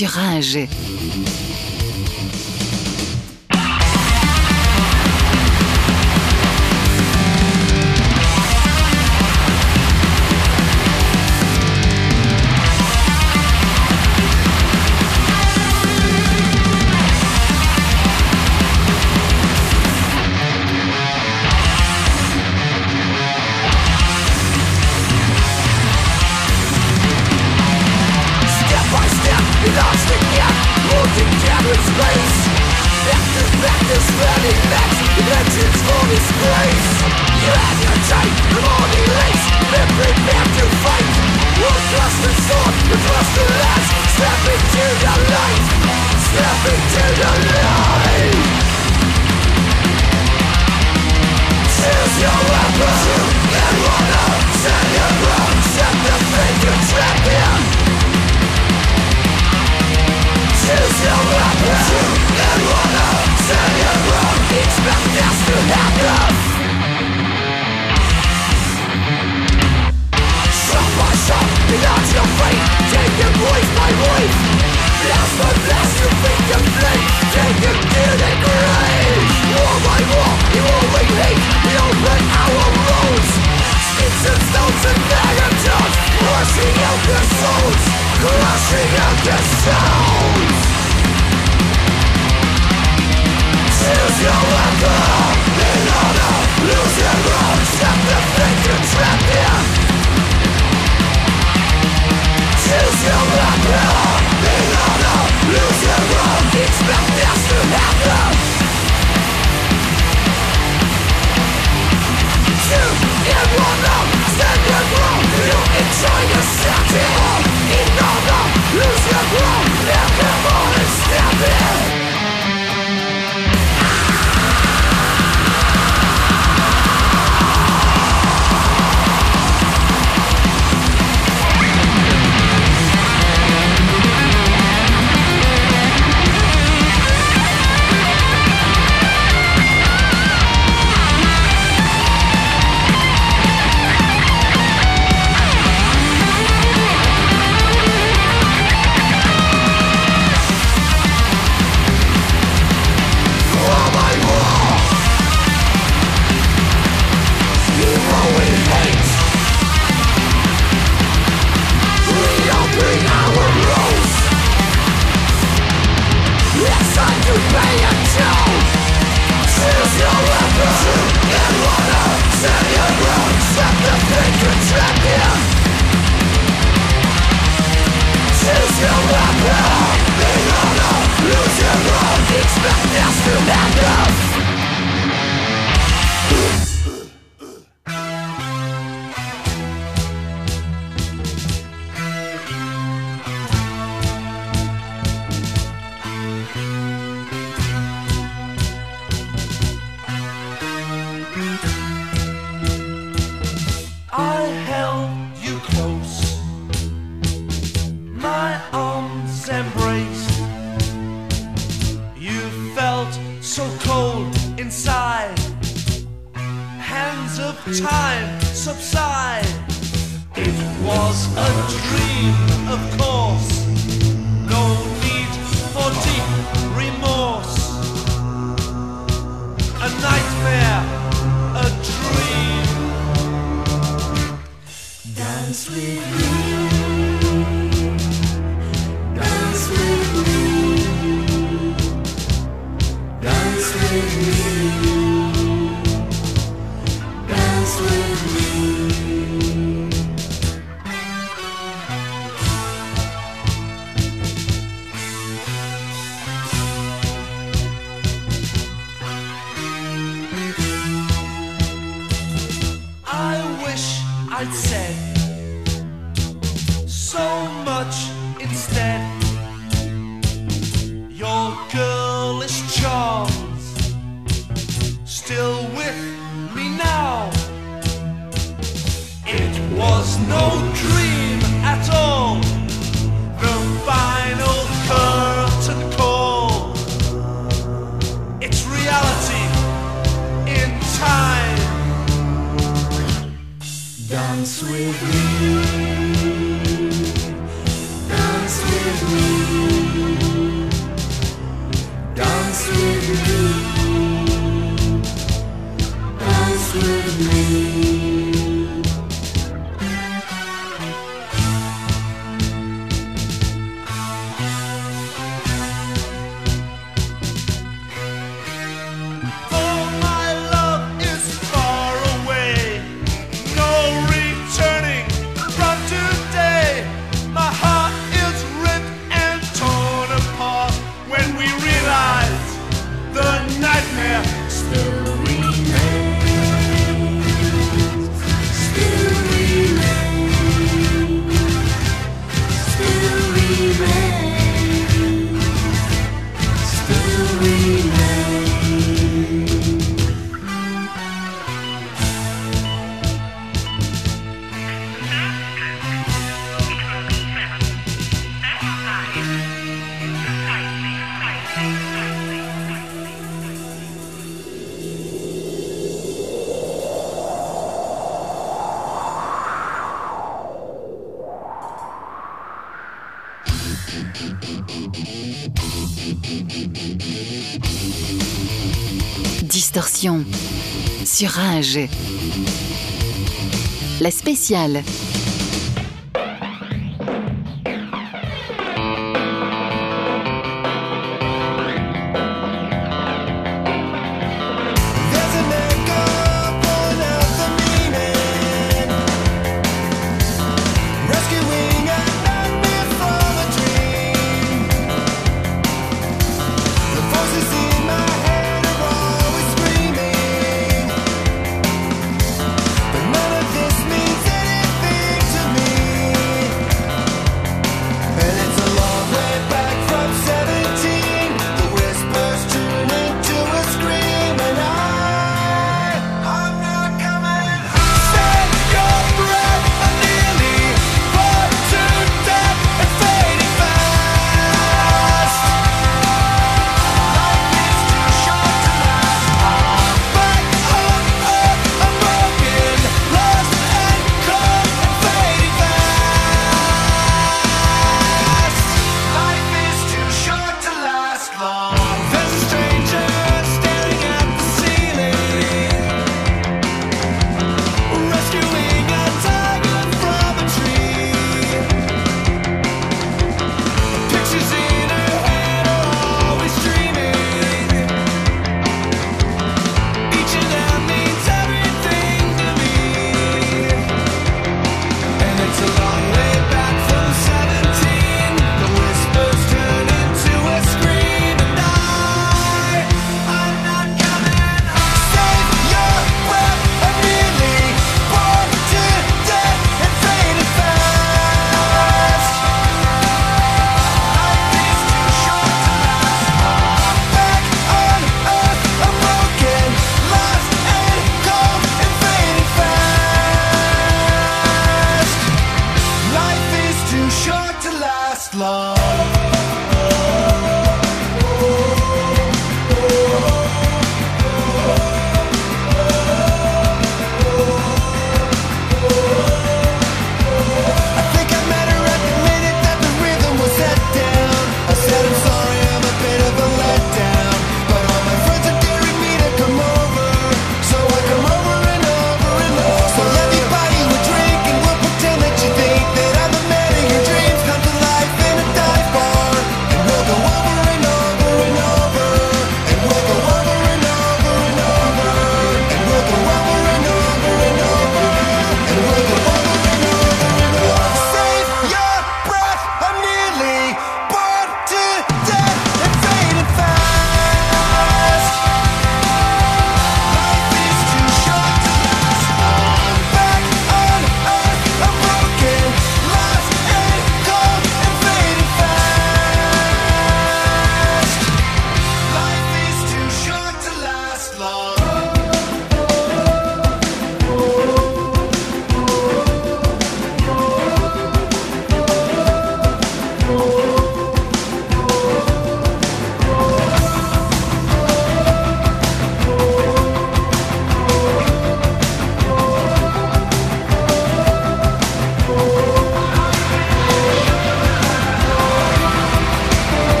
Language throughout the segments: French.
sur Ringe. Rage. La spéciale.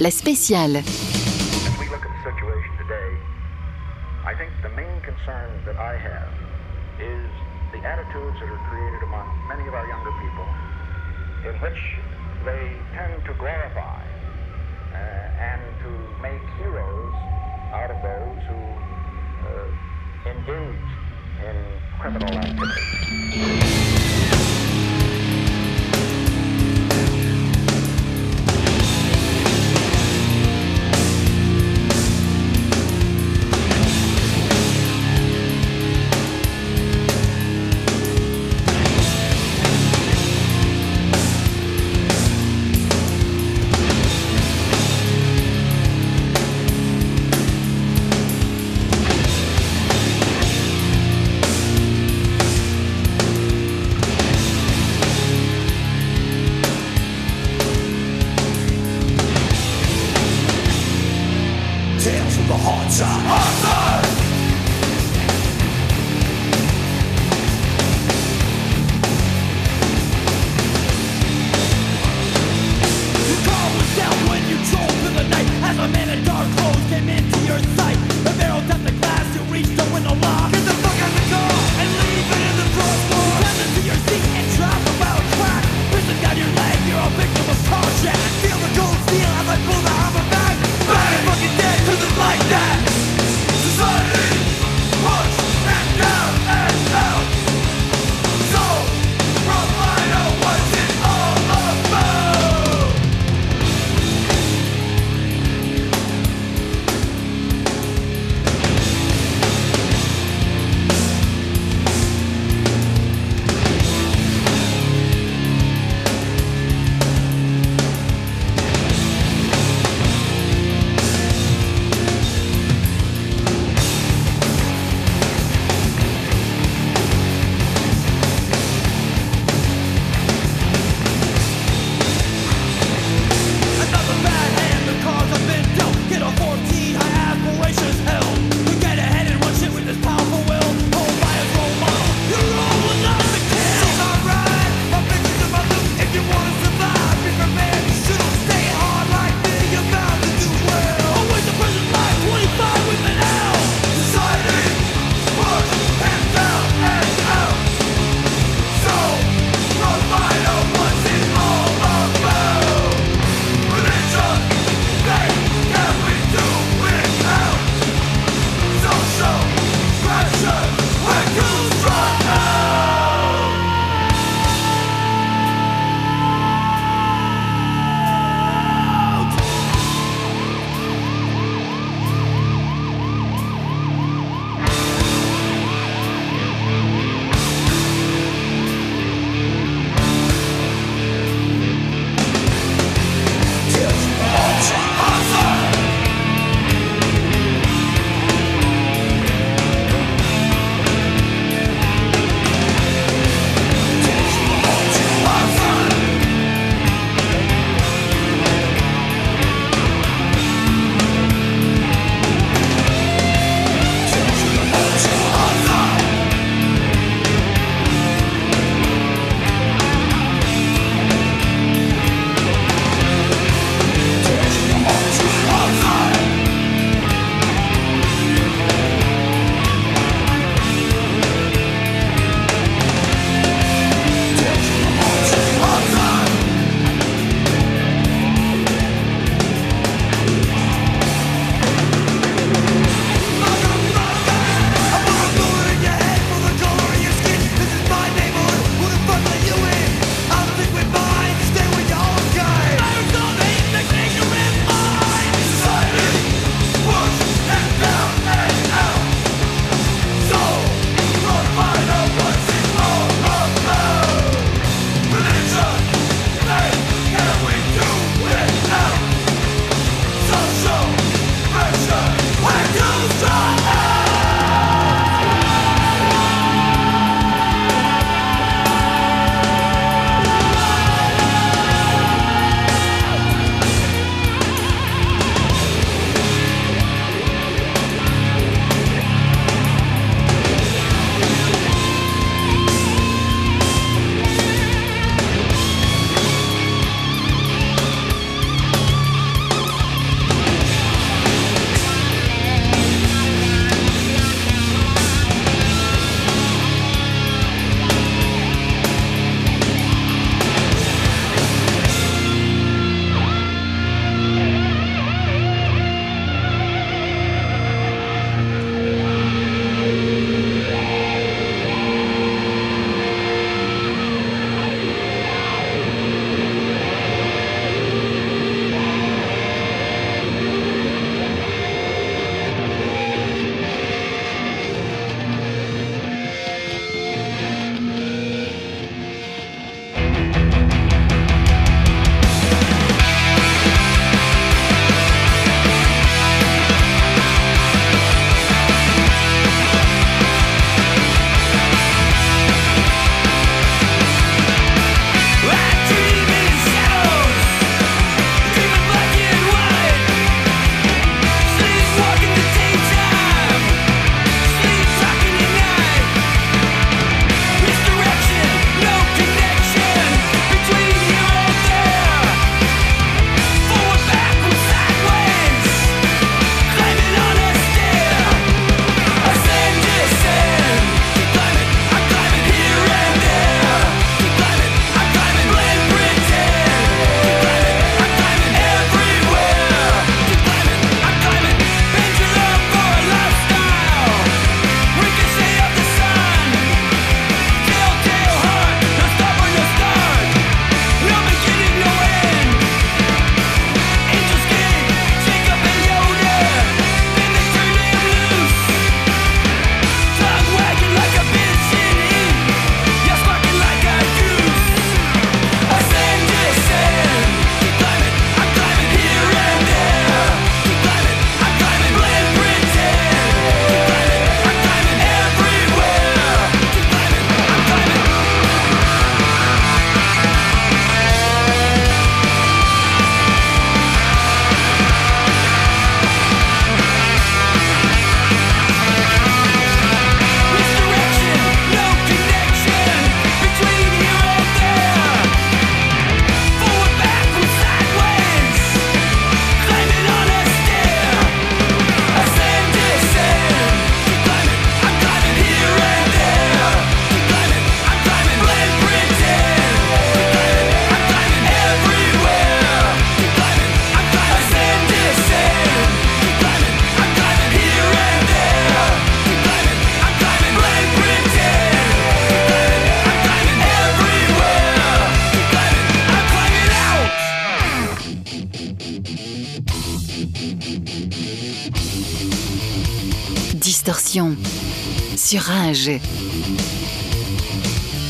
La spéciale. tales from the haunts of earth.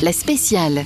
La spéciale.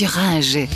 Sur Rage.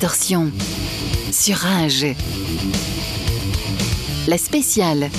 Distorsion sur Rage. La spéciale.